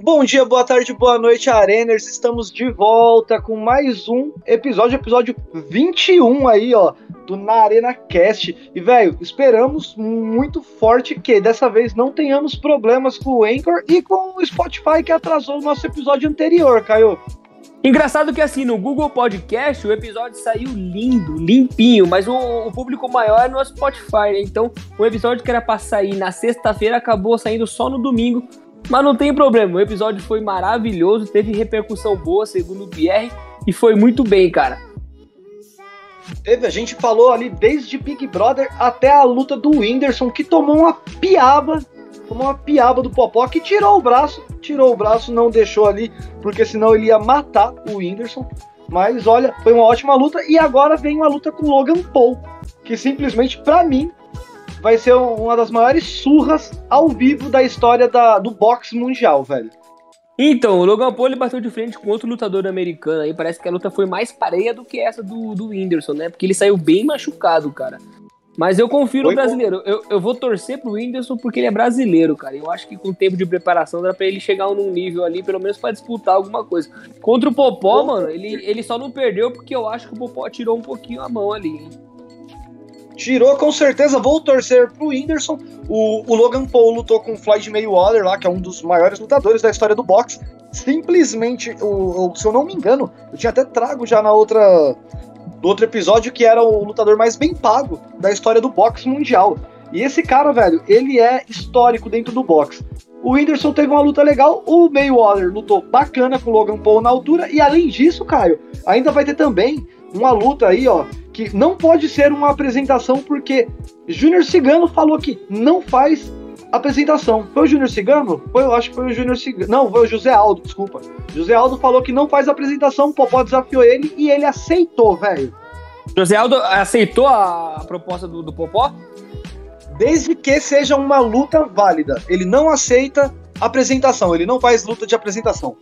Bom dia, boa tarde, boa noite, Areners. Estamos de volta com mais um episódio, episódio 21 aí, ó, do Na Arena Cast. E, velho, esperamos muito forte que dessa vez não tenhamos problemas com o Anchor e com o Spotify que atrasou o nosso episódio anterior, Caio. Engraçado que assim, no Google Podcast o episódio saiu lindo, limpinho, mas o, o público maior é no Spotify, né? Então o episódio que era pra sair na sexta-feira acabou saindo só no domingo mas não tem problema, o episódio foi maravilhoso, teve repercussão boa, segundo o Pierre, e foi muito bem, cara. Teve, a gente falou ali desde Big Brother até a luta do Whindersson, que tomou uma piaba, tomou uma piaba do Popó, que tirou o braço, tirou o braço, não deixou ali, porque senão ele ia matar o Whindersson. Mas olha, foi uma ótima luta, e agora vem uma luta com Logan Paul, que simplesmente, para mim, vai ser uma das maiores surras ao vivo da história da, do boxe mundial, velho. Então, o Logan Paul ele bateu de frente com outro lutador americano aí. Parece que a luta foi mais pareia do que essa do, do Whindersson, né? Porque ele saiu bem machucado, cara. Mas eu confio no brasileiro. Eu, eu vou torcer pro Whindersson porque ele é brasileiro, cara. Eu acho que com o tempo de preparação dá pra ele chegar num nível ali, pelo menos para disputar alguma coisa. Contra o Popó, mano, ele, ele só não perdeu porque eu acho que o Popó tirou um pouquinho a mão ali, hein? tirou com certeza. Vou torcer pro Whindersson. O, o Logan Paul lutou com o Floyd Mayweather lá, que é um dos maiores lutadores da história do boxe. Simplesmente, o, o, se eu não me engano, eu tinha até trago já na outra do outro episódio que era o lutador mais bem pago da história do boxe mundial. E esse cara, velho, ele é histórico dentro do boxe. O Whindersson teve uma luta legal, o Mayweather lutou bacana com o Logan Paul na altura, e além disso, Caio, ainda vai ter também uma luta aí, ó, que não pode ser uma apresentação porque Júnior Cigano falou que não faz apresentação. Foi o Júnior Cigano? Foi, eu acho que foi o Júnior Cigano. Não, foi o José Aldo, desculpa. José Aldo falou que não faz apresentação, o Popó desafiou ele e ele aceitou, velho. José Aldo aceitou a proposta do, do Popó? Desde que seja uma luta válida. Ele não aceita apresentação, ele não faz luta de apresentação.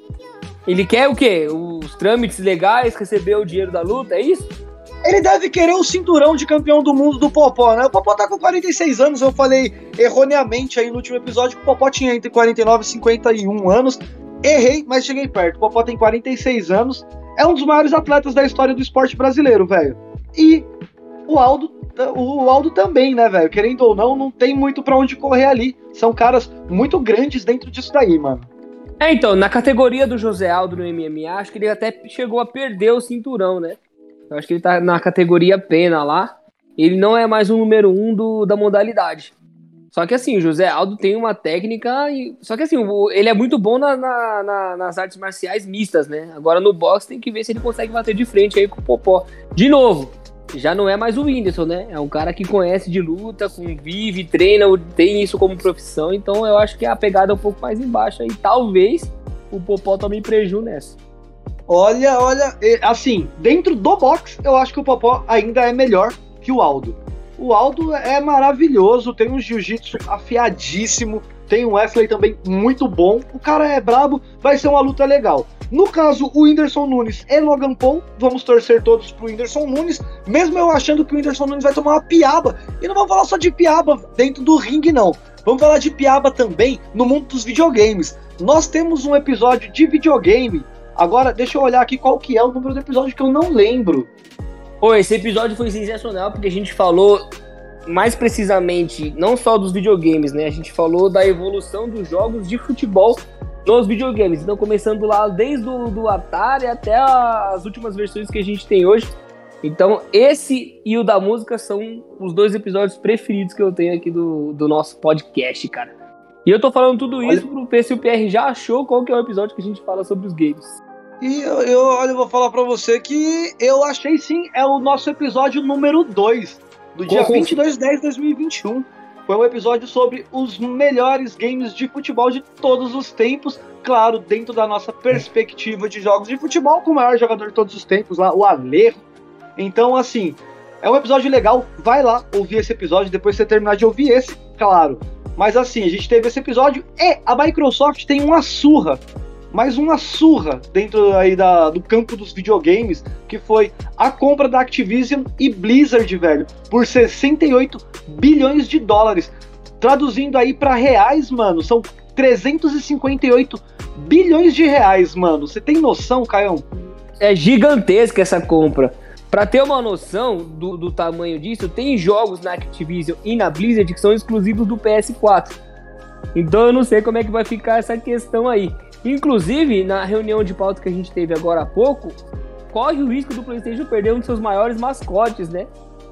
Ele quer o quê? Os trâmites legais, receber o dinheiro da luta, é isso? Ele deve querer o cinturão de campeão do mundo do Popó, né? O Popó tá com 46 anos, eu falei erroneamente aí no último episódio que o Popó tinha entre 49 e 51 anos. Errei, mas cheguei perto. O Popó tem 46 anos, é um dos maiores atletas da história do esporte brasileiro, velho. E o Aldo, o Aldo também, né, velho? Querendo ou não, não tem muito para onde correr ali. São caras muito grandes dentro disso daí, mano. É, então, na categoria do José Aldo no MMA, acho que ele até chegou a perder o cinturão, né? Eu acho que ele tá na categoria pena lá. Ele não é mais o número um do, da modalidade. Só que assim, o José Aldo tem uma técnica. E... Só que assim, ele é muito bom na, na, na, nas artes marciais mistas, né? Agora no boxe tem que ver se ele consegue bater de frente aí com o Popó. De novo, já não é mais o Whindersson, né? É um cara que conhece de luta, convive, treina, tem isso como profissão. Então eu acho que a pegada é um pouco mais embaixo aí. Talvez o Popó tome prejuízo nessa. Olha, olha, assim, dentro do box, eu acho que o Popó ainda é melhor que o Aldo. O Aldo é maravilhoso, tem um jiu-jitsu afiadíssimo, tem um Wesley também muito bom. O cara é brabo, vai ser uma luta legal. No caso, o Whindersson Nunes e Logan Paul, vamos torcer todos pro Whindersson Nunes, mesmo eu achando que o Whindersson Nunes vai tomar uma piaba. E não vamos falar só de piaba dentro do ringue, não. Vamos falar de piaba também no mundo dos videogames. Nós temos um episódio de videogame Agora, deixa eu olhar aqui qual que é o número do episódio que eu não lembro. Pô, esse episódio foi sensacional porque a gente falou mais precisamente não só dos videogames, né? A gente falou da evolução dos jogos de futebol nos videogames. Então, começando lá desde o do Atari até as últimas versões que a gente tem hoje. Então, esse e o da música são os dois episódios preferidos que eu tenho aqui do, do nosso podcast, cara. E eu tô falando tudo isso Olha... pro ver se o PR já achou qual que é o episódio que a gente fala sobre os games. E eu, eu, olha, eu vou falar para você que eu achei sim, é o nosso episódio número 2, do dia 22 de 10 de 2021. Foi um episódio sobre os melhores games de futebol de todos os tempos, claro, dentro da nossa perspectiva de jogos de futebol, com o maior jogador de todos os tempos lá, o Alejo. Então, assim, é um episódio legal, vai lá ouvir esse episódio, depois você terminar de ouvir esse, claro. Mas assim, a gente teve esse episódio e a Microsoft tem uma surra mais uma surra dentro aí da, do campo dos videogames, que foi a compra da Activision e Blizzard, velho, por 68 bilhões de dólares. Traduzindo aí para reais, mano, são 358 bilhões de reais, mano. Você tem noção, Caião? É gigantesca essa compra. Para ter uma noção do, do, tamanho disso, tem jogos na Activision e na Blizzard que são exclusivos do PS4. Então eu não sei como é que vai ficar essa questão aí. Inclusive, na reunião de pauta que a gente teve agora há pouco, corre o risco do PlayStation perder um dos seus maiores mascotes, né?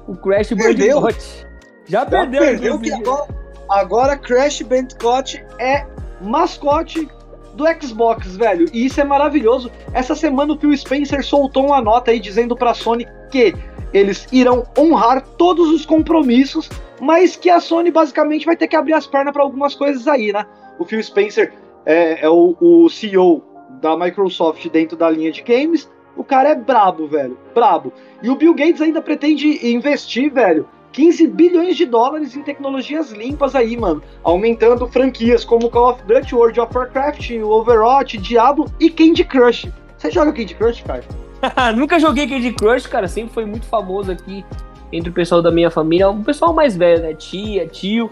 O Crash Bandicoot. Já, Já perdeu, perdeu que agora, agora Crash Bandicoot é mascote do Xbox, velho. E isso é maravilhoso. Essa semana o Phil Spencer soltou uma nota aí dizendo pra Sony que eles irão honrar todos os compromissos, mas que a Sony basicamente vai ter que abrir as pernas para algumas coisas aí, né? O Phil Spencer é, é o, o, CEO da Microsoft dentro da linha de games. O cara é brabo, velho. Brabo. E o Bill Gates ainda pretende investir, velho, 15 bilhões de dólares em tecnologias limpas aí, mano. Aumentando franquias como Call of Duty, World of Warcraft, Overwatch, Diablo e Candy Crush. Você joga Candy Crush, cara? Nunca joguei Candy Crush, cara. Sempre foi muito famoso aqui entre o pessoal da minha família. O pessoal mais velho, né? Tia, tio,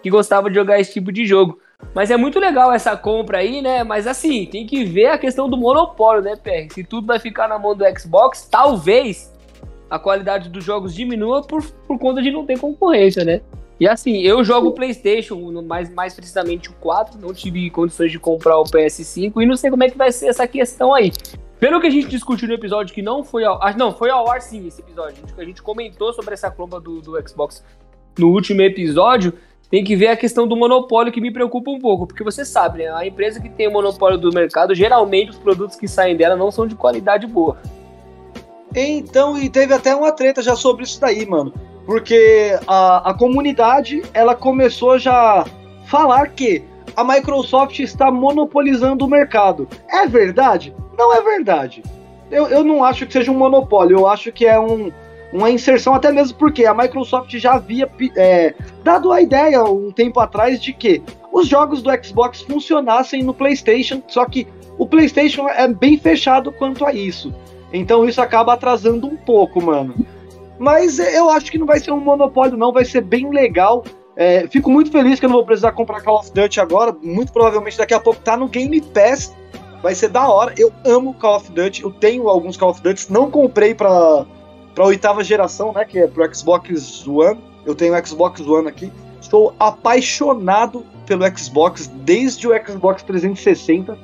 que gostava de jogar esse tipo de jogo. Mas é muito legal essa compra aí, né? Mas assim, tem que ver a questão do monopólio, né, PR? Se tudo vai ficar na mão do Xbox, talvez a qualidade dos jogos diminua por, por conta de não ter concorrência, né? E assim, eu jogo PlayStation, mais, mais precisamente o 4, não tive condições de comprar o PS5 e não sei como é que vai ser essa questão aí. Pelo que a gente discutiu no episódio que não foi ao. Ah, não, foi ao ar sim esse episódio. A gente, a gente comentou sobre essa compra do, do Xbox no último episódio tem que ver a questão do monopólio que me preocupa um pouco, porque você sabe, né? A empresa que tem o monopólio do mercado, geralmente os produtos que saem dela não são de qualidade boa. Então, e teve até uma treta já sobre isso daí, mano. Porque a, a comunidade, ela começou já falar que a Microsoft está monopolizando o mercado. É verdade? Não é verdade. Eu, eu não acho que seja um monopólio, eu acho que é um, uma inserção, até mesmo porque a Microsoft já havia é, dado a ideia um tempo atrás de que os jogos do Xbox funcionassem no PlayStation, só que o PlayStation é bem fechado quanto a isso. Então isso acaba atrasando um pouco, mano. Mas eu acho que não vai ser um monopólio, não, vai ser bem legal. É, fico muito feliz que eu não vou precisar comprar Call of Duty agora. Muito provavelmente daqui a pouco tá no Game Pass. Vai ser da hora. Eu amo Call of Duty. Eu tenho alguns Call of Duty. Não comprei pra para a oitava geração, né, que é pro Xbox One. Eu tenho o Xbox One aqui. Estou apaixonado pelo Xbox desde o Xbox 360,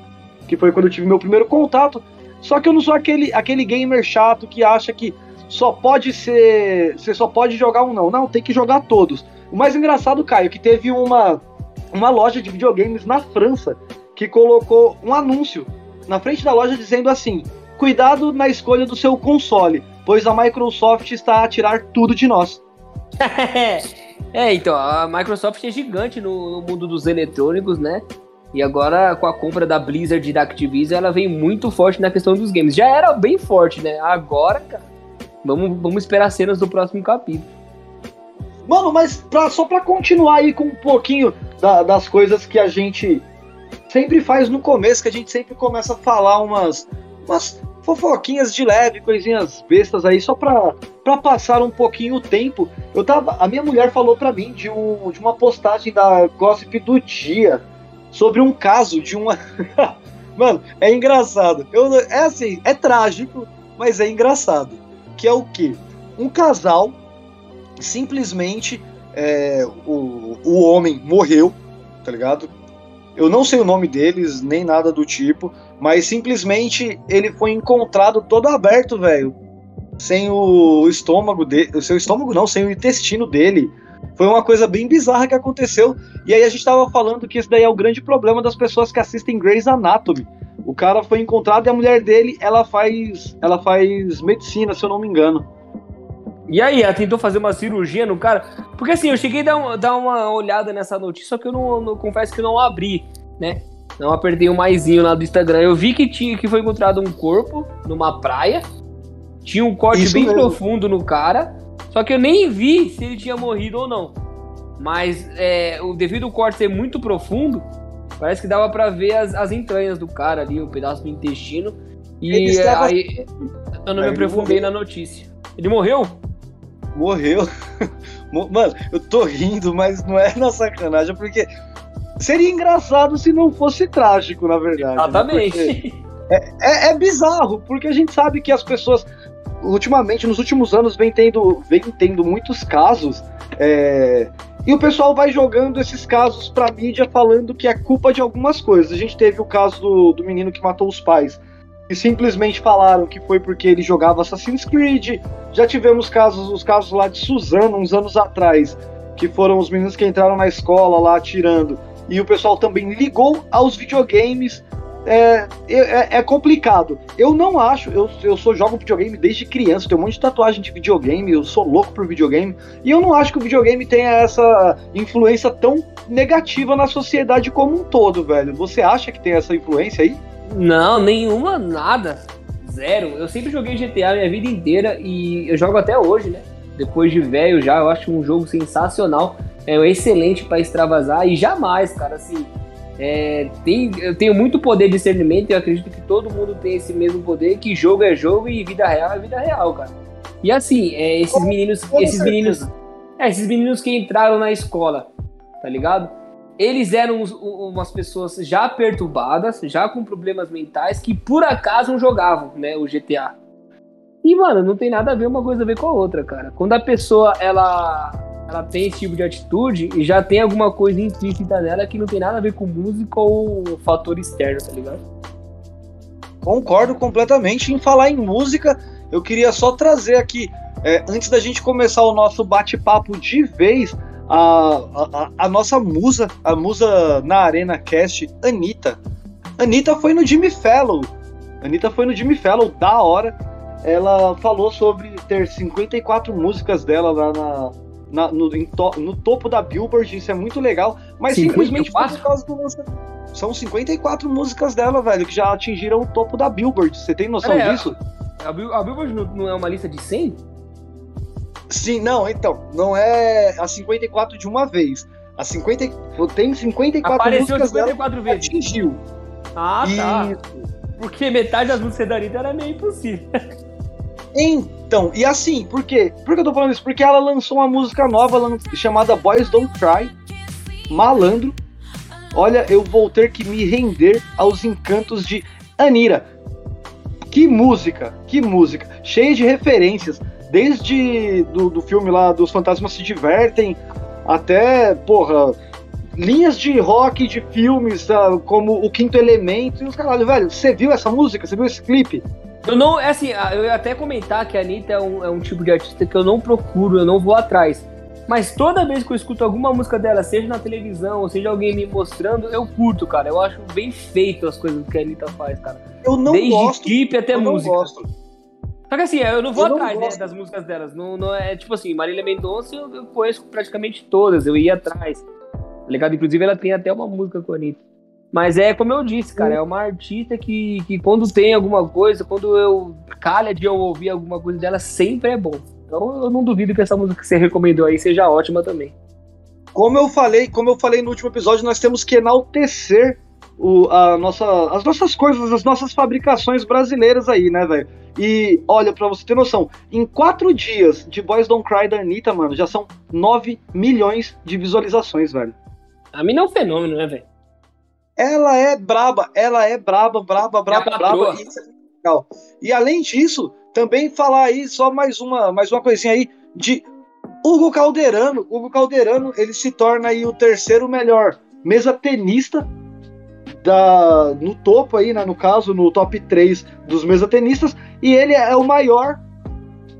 que foi quando eu tive meu primeiro contato. Só que eu não sou aquele, aquele gamer chato que acha que só pode ser. Você só pode jogar um não. Não, tem que jogar todos. O mais engraçado, Caio, que teve uma, uma loja de videogames na França que colocou um anúncio na frente da loja dizendo assim: cuidado na escolha do seu console pois a Microsoft está a tirar tudo de nós. é, então, a Microsoft é gigante no, no, mundo dos eletrônicos, né? E agora, com a compra da Blizzard e da Activision, ela vem muito forte na questão dos games. Já era bem forte, né? Agora, cara, vamos, vamos esperar cenas do próximo capítulo. Mano, mas pra, só pra continuar aí com um pouquinho da, das coisas que a gente sempre faz no começo, que a gente sempre começa a falar umas, umas fofoquinhas de leve, coisinhas bestas aí, só pra, pra passar um pouquinho o tempo. Eu tava. A minha mulher falou pra mim de, um, de uma postagem da Gossip do dia sobre um caso de uma. Mano, é engraçado. Eu, é assim, é trágico, mas é engraçado. Que é o que? Um casal simplesmente é, o, o homem morreu, tá ligado? Eu não sei o nome deles, nem nada do tipo, mas simplesmente ele foi encontrado todo aberto, velho. Sem o estômago dele. O seu estômago não, sem o intestino dele. Foi uma coisa bem bizarra que aconteceu. E aí a gente tava falando que esse daí é o grande problema das pessoas que assistem Grey's Anatomy. O cara foi encontrado e a mulher dele, ela faz. Ela faz medicina, se eu não me engano. E aí, ela tentou fazer uma cirurgia no cara? Porque assim, eu cheguei a dar, uma, dar uma olhada nessa notícia, só que eu não, não confesso que não abri, né? Não apertei o um maisinho lá do Instagram. Eu vi que tinha que foi encontrado um corpo numa praia. Tinha um corte Isso bem mesmo. profundo no cara. Só que eu nem vi se ele tinha morrido ou não. Mas é, o devido ao corte ser muito profundo, Parece que dava pra ver as, as entranhas do cara ali, o um pedaço do intestino. E estava... aí eu não me aprofundei na notícia. Ele morreu? Morreu. Mano, eu tô rindo, mas não é na sacanagem, porque seria engraçado se não fosse trágico, na verdade. Né? Exatamente. Né? É, é, é, bizarro, porque a gente sabe que as pessoas, ultimamente, nos últimos anos, vem tendo, vem tendo muitos casos. É, e o pessoal vai jogando esses casos pra mídia falando que é culpa de algumas coisas. A gente teve o caso do, do menino que matou os pais. E simplesmente falaram que foi porque ele jogava Assassin's Creed. Já tivemos casos, os casos lá de Suzano, uns anos atrás, que foram os meninos que entraram na escola lá atirando. E o pessoal também ligou aos videogames é, é, é, complicado. Eu não acho, eu, eu sou jogo videogame desde criança, tenho um monte de tatuagem de videogame, eu sou louco por videogame, e eu não acho que o videogame tenha essa influência tão negativa na sociedade como um todo, velho. Você acha que tem essa influência aí? Não, nenhuma, nada. Zero. Eu sempre joguei GTA minha vida inteira e eu jogo até hoje, né? Depois de velho já, eu acho um jogo sensacional. É um excelente para extravasar e jamais, cara, assim é, tem, eu tenho muito poder de discernimento e eu acredito que todo mundo tem esse mesmo poder, que jogo é jogo e vida real é vida real, cara. E assim, é, esses meninos, esses meninos, é, esses meninos que entraram na escola, tá ligado? Eles eram uns, umas pessoas já perturbadas, já com problemas mentais, que por acaso não jogavam, né, o GTA. E, mano, não tem nada a ver uma coisa a ver com a outra, cara. Quando a pessoa, ela ela tem esse tipo de atitude e já tem alguma coisa implícita nela que não tem nada a ver com música ou fator externo, tá ligado? Concordo completamente. Em falar em música, eu queria só trazer aqui, é, antes da gente começar o nosso bate-papo de vez, a, a, a, nossa musa, a musa na Arena Cast, Anitta. Anitta foi no Jimmy Fellow. Anitta foi no Jimmy Fellow, da hora. Ela falou sobre ter 54 músicas dela lá na, na, no, to, no, topo da Billboard, isso é muito legal, mas 54? simplesmente por causa do lançamento. São 54 músicas dela, velho, que já atingiram o topo da Billboard. Você tem noção é, disso? A, a, Billboard não é uma lista de 100? Sim, não, então. Não é a 54 de uma vez. A 50, tem 54 Apareceu músicas 54 dela vezes. atingiu. Ah, tá. Porque metade das músicas da Anitta era meio impossível. Então, e assim, por quê? Por que eu tô falando isso? Porque ela lançou uma música nova chamada Boys Don't Cry, Malandro. Olha, eu vou ter que me render aos encantos de Anira. Que música, que música, cheia de referências, desde do, do filme lá dos Fantasmas se Divertem, até, porra, linhas de rock de filmes, tá, como O Quinto Elemento e os caralho, velho. Você viu essa música? Você viu esse clipe? Eu não, é assim, eu ia até comentar que a Anitta é um, é um tipo de artista que eu não procuro, eu não vou atrás. Mas toda vez que eu escuto alguma música dela, seja na televisão, ou seja alguém me mostrando, eu curto, cara. Eu acho bem feito as coisas que a Anitta faz, cara. Eu não Desde gosto. clipe até eu música. Não gosto. Só que assim, eu não vou Eu não atrás né, gosto. das músicas delas. Não, não é tipo assim, Marília Mendonça eu, eu conheço praticamente todas, eu ia atrás. Tá ligado? Inclusive ela tem até uma música com a Anitta. Mas é como eu disse, cara, é uma artista que, que quando tem alguma coisa, quando eu calha de eu ouvir alguma coisa dela, sempre é bom. Então eu não duvido que essa música que você recomendou aí seja ótima também. Como eu falei, como eu falei no último episódio, nós temos que enaltecer o, a nossa, as nossas coisas, as nossas fabricações brasileiras aí, né, velho? E olha, pra você ter noção, em quatro dias de Boys Don't Cry da Anitta, mano, já são 9 milhões de visualizações, velho. A mina é um fenômeno, né, velho? Ela é braba, ela é braba, braba, braba, É braba. E isso é legal. E além disso, também falar aí só mais uma, mais uma coisinha aí de Hugo Calderano. Hugo Calderano, ele se torna aí o terceiro melhor mesa tenista da, no topo aí, né, no caso, no top 3 dos mesa tenistas, e ele é o maior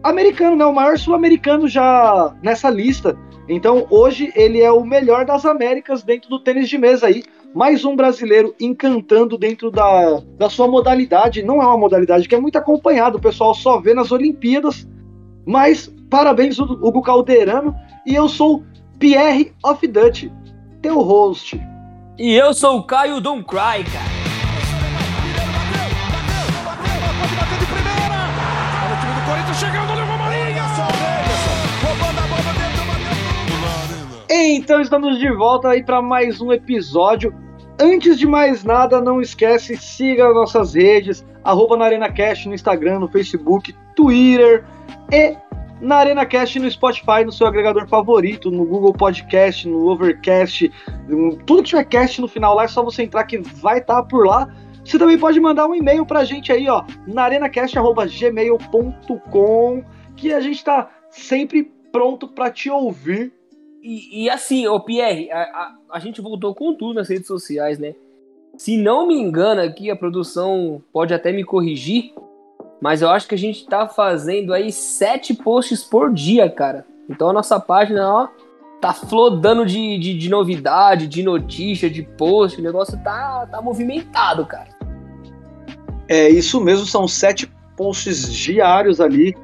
americano, né, o maior sul-americano já nessa lista. Então, hoje ele é o melhor das Américas dentro do tênis de mesa aí. Mais um brasileiro encantando dentro da, da sua modalidade. Não é uma modalidade que é muito acompanhada, o pessoal só vê nas Olimpíadas. Mas parabéns, Hugo Calderano. E eu sou Pierre of Dutch, teu host. E eu sou o Caio Don't Cry, cara. Então estamos de volta aí para mais um episódio. Antes de mais nada, não esquece, siga nossas redes, arroba na ArenaCast no Instagram, no Facebook, Twitter e na ArenaCast no Spotify, no seu agregador favorito, no Google Podcast, no Overcast, tudo que tiver cast no final lá, é só você entrar que vai estar tá por lá. Você também pode mandar um e-mail pra gente aí, ó, na arenacast.gmail.com, que a gente tá sempre pronto para te ouvir. E, e, assim, ô Pierre, a, a, a, gente voltou com tudo nas redes sociais, né? Se não me engano aqui, a produção pode até me corrigir, mas eu acho que a gente tá fazendo aí sete posts por dia, cara. Então a nossa página, ó, tá flodando de, de, de novidade, de notícia, de post. O negócio tá, tá movimentado, cara. É isso mesmo, são sete posts diários ali.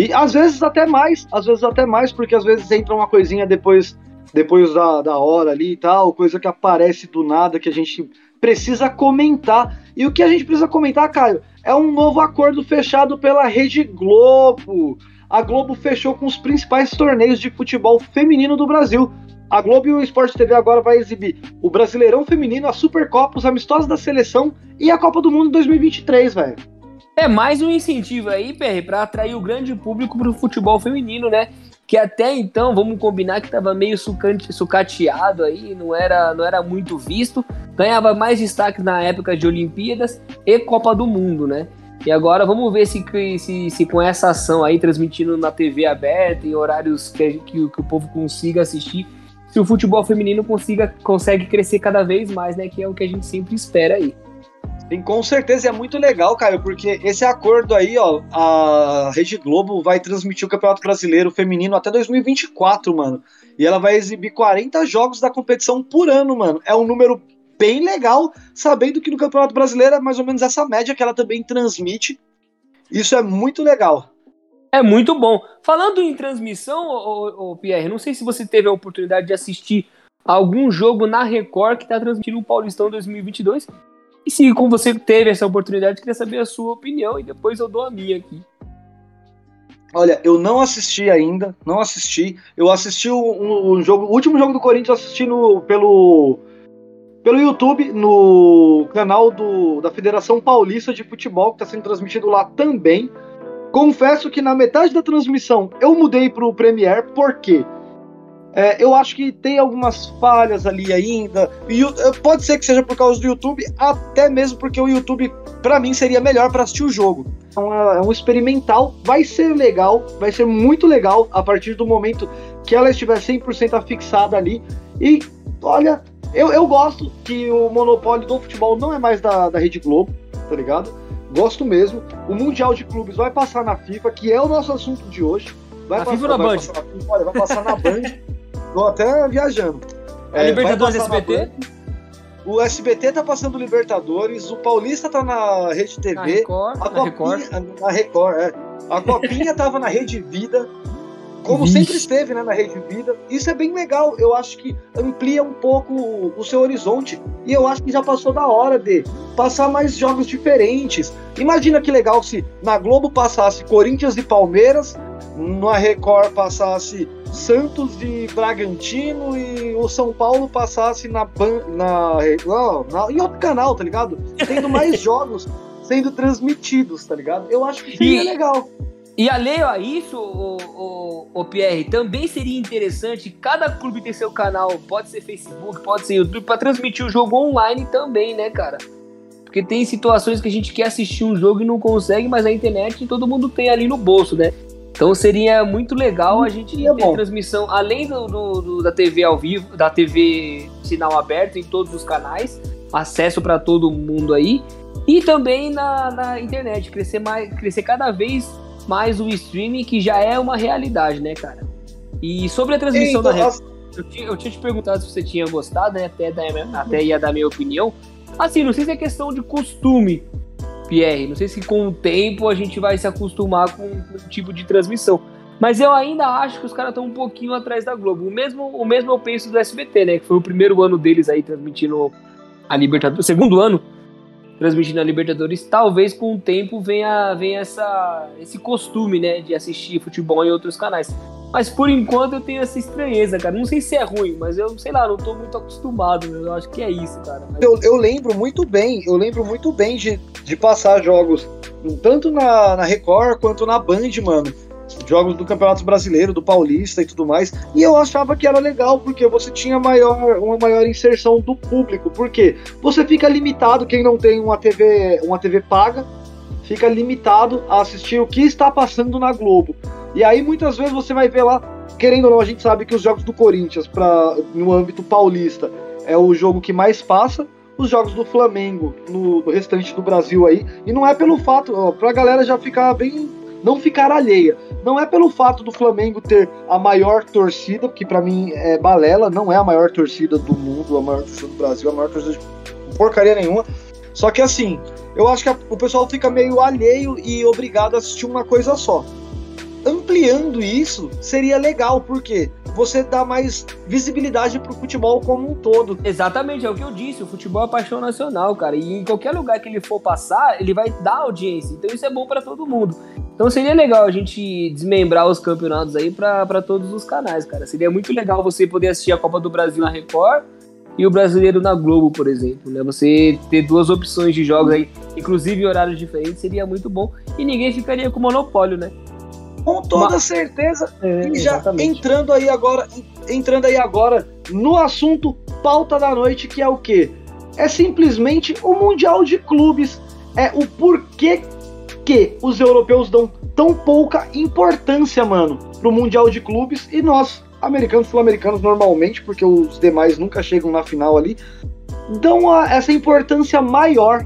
E às vezes até mais, às vezes até mais, porque às vezes entra uma coisinha depois depois da, da hora ali e tal, coisa que aparece do nada que a gente precisa comentar. E o que a gente precisa comentar, Caio, é um novo acordo fechado pela Rede Globo. A Globo fechou com os principais torneios de futebol feminino do Brasil. A Globo e o Esporte TV agora vai exibir o Brasileirão Feminino, a Supercopa, os amistosos da seleção e a Copa do Mundo 2023, velho. É mais um incentivo aí, PR, para atrair o grande público para o futebol feminino, né? Que até então, vamos combinar que estava meio sucateado aí, não era, não era muito visto ganhava mais destaque na época de Olimpíadas e Copa do Mundo, né? E agora vamos ver se, se, se com essa ação aí, transmitindo na TV aberta, em horários que, que, que o povo consiga assistir, se o futebol feminino consiga, consegue crescer cada vez mais, né? Que é o que a gente sempre espera aí. Sim, com certeza é muito legal, Caio, porque esse acordo aí, ó, a Rede Globo vai transmitir o Campeonato Brasileiro Feminino até 2024, mano. E ela vai exibir 40 jogos da competição por ano, mano. É um número bem legal, sabendo que no Campeonato Brasileiro é mais ou menos essa média que ela também transmite. Isso é muito legal. É muito bom. Falando em transmissão, ô, ô, Pierre, não sei se você teve a oportunidade de assistir algum jogo na Record que está transmitindo o Paulistão 2022. E se como você teve essa oportunidade, queria saber a sua opinião e depois eu dou a minha aqui. Olha, eu não assisti ainda, não assisti. Eu assisti o, um, jogo, o último jogo do Corinthians eu assisti pelo pelo YouTube, no canal do, da Federação Paulista de Futebol, que está sendo transmitido lá também. Confesso que na metade da transmissão eu mudei para o Premiere, porque é, eu acho que tem algumas falhas ali ainda. E pode ser que seja por causa do YouTube, até mesmo porque o YouTube, para mim, seria melhor para assistir o jogo. Então é, é um experimental, vai ser legal, vai ser muito legal a partir do momento que ela estiver 100% afixada ali. E olha, eu, eu gosto que o monopólio do futebol não é mais da, da Rede Globo, tá ligado? Gosto mesmo. O Mundial de Clubes vai passar na FIFA, que é o nosso assunto de hoje. Vai na passar, FIFA ou na Band? Passar na FIFA, olha, vai passar na Band. Tô até viajando. A é, Libertadores SBT? O SBT tá passando Libertadores, o Paulista tá na Rede TV. Na Record, a na Record. Na Record, é. A Copinha tava na Rede Vida como sempre esteve né, na Rede Vida. Isso é bem legal, eu acho que amplia um pouco o seu horizonte. E eu acho que já passou da hora de passar mais jogos diferentes. Imagina que legal se na Globo passasse Corinthians e Palmeiras, na Record passasse Santos e Bragantino e o São Paulo passasse na, na, na, na em outro canal, tá ligado? Tendo mais jogos sendo transmitidos, tá ligado? Eu acho que seria e... legal. E alheio a isso, o, o, o, Pierre, também seria interessante cada clube ter seu canal, pode ser Facebook, pode ser YouTube, para transmitir o jogo online também, né, cara? Porque tem situações que a gente quer assistir um jogo e não consegue, mas a internet todo mundo tem ali no bolso, né? Então seria muito legal a gente ter bom. transmissão, além do, do, do, da TV ao vivo, da TV sinal aberto em todos os canais, acesso para todo mundo aí, e também na, na internet, crescer, mais, crescer cada vez mais o streaming, que já é uma realidade, né, cara? E sobre a transmissão então, da Record, eu, tinha, eu tinha te perguntado se você tinha gostado, né? Até, da, até ia dar minha opinião. Assim, não sei se é questão de costume, Pierre. Não sei se com o tempo a gente vai se acostumar com um tipo de transmissão. Mas eu ainda acho que os caras estão um pouquinho atrás da Globo. O mesmo, o mesmo eu penso do SBT, né? Que foi o primeiro ano deles aí transmitindo a Libertadores. Segundo ano transmitindo a Libertadores, talvez com o tempo venha, venha essa, esse costume, né, de assistir futebol em outros canais. Mas por enquanto eu tenho essa estranheza, cara. Não sei se é ruim, mas eu, sei lá, não tô muito acostumado. Eu acho que é isso, cara. Mas... Eu, eu lembro muito bem, eu lembro muito bem de, de passar jogos, tanto na, na Record quanto na Band, mano. Jogos do Campeonato Brasileiro, do Paulista e tudo mais. E eu achava que era legal, porque você tinha maior, uma maior inserção do público. Porque você fica limitado, quem não tem uma TV, uma TV paga, fica limitado a assistir o que está passando na Globo. E aí muitas vezes você vai ver lá, querendo ou não, a gente sabe que os jogos do Corinthians para no âmbito paulista é o jogo que mais passa, os jogos do Flamengo no, no restante do Brasil aí, e não é pelo fato, ó, pra galera já ficar bem não ficar alheia. Não é pelo fato do Flamengo ter a maior torcida, que para mim é balela, não é a maior torcida do mundo, a maior torcida do Brasil, a maior torcida de porcaria nenhuma. Só que assim, eu acho que a, o pessoal fica meio alheio e obrigado a assistir uma coisa só ampliando isso seria legal, porque você dá mais visibilidade pro futebol como um todo. Exatamente, é o que eu disse, o futebol é paixão nacional, cara, e em qualquer lugar que ele for passar, ele vai dar audiência, então isso é bom para todo mundo. Então seria legal a gente desmembrar os campeonatos aí para todos os canais, cara. Seria muito legal você poder assistir a Copa do Brasil na Record e o brasileiro na Globo, por exemplo, né? Você ter duas opções de jogos aí, inclusive em horários diferentes, seria muito bom e ninguém ficaria com monopólio, né? Com toda Mas... certeza. É, e já exatamente. entrando aí agora, entrando aí agora no assunto pauta da noite, que é o quê? É simplesmente o Mundial de Clubes. É o porquê que os europeus dão tão pouca importância, mano, pro Mundial de Clubes e nós, americanos sul-americanos, normalmente, porque os demais nunca chegam na final ali, dão a, essa importância maior,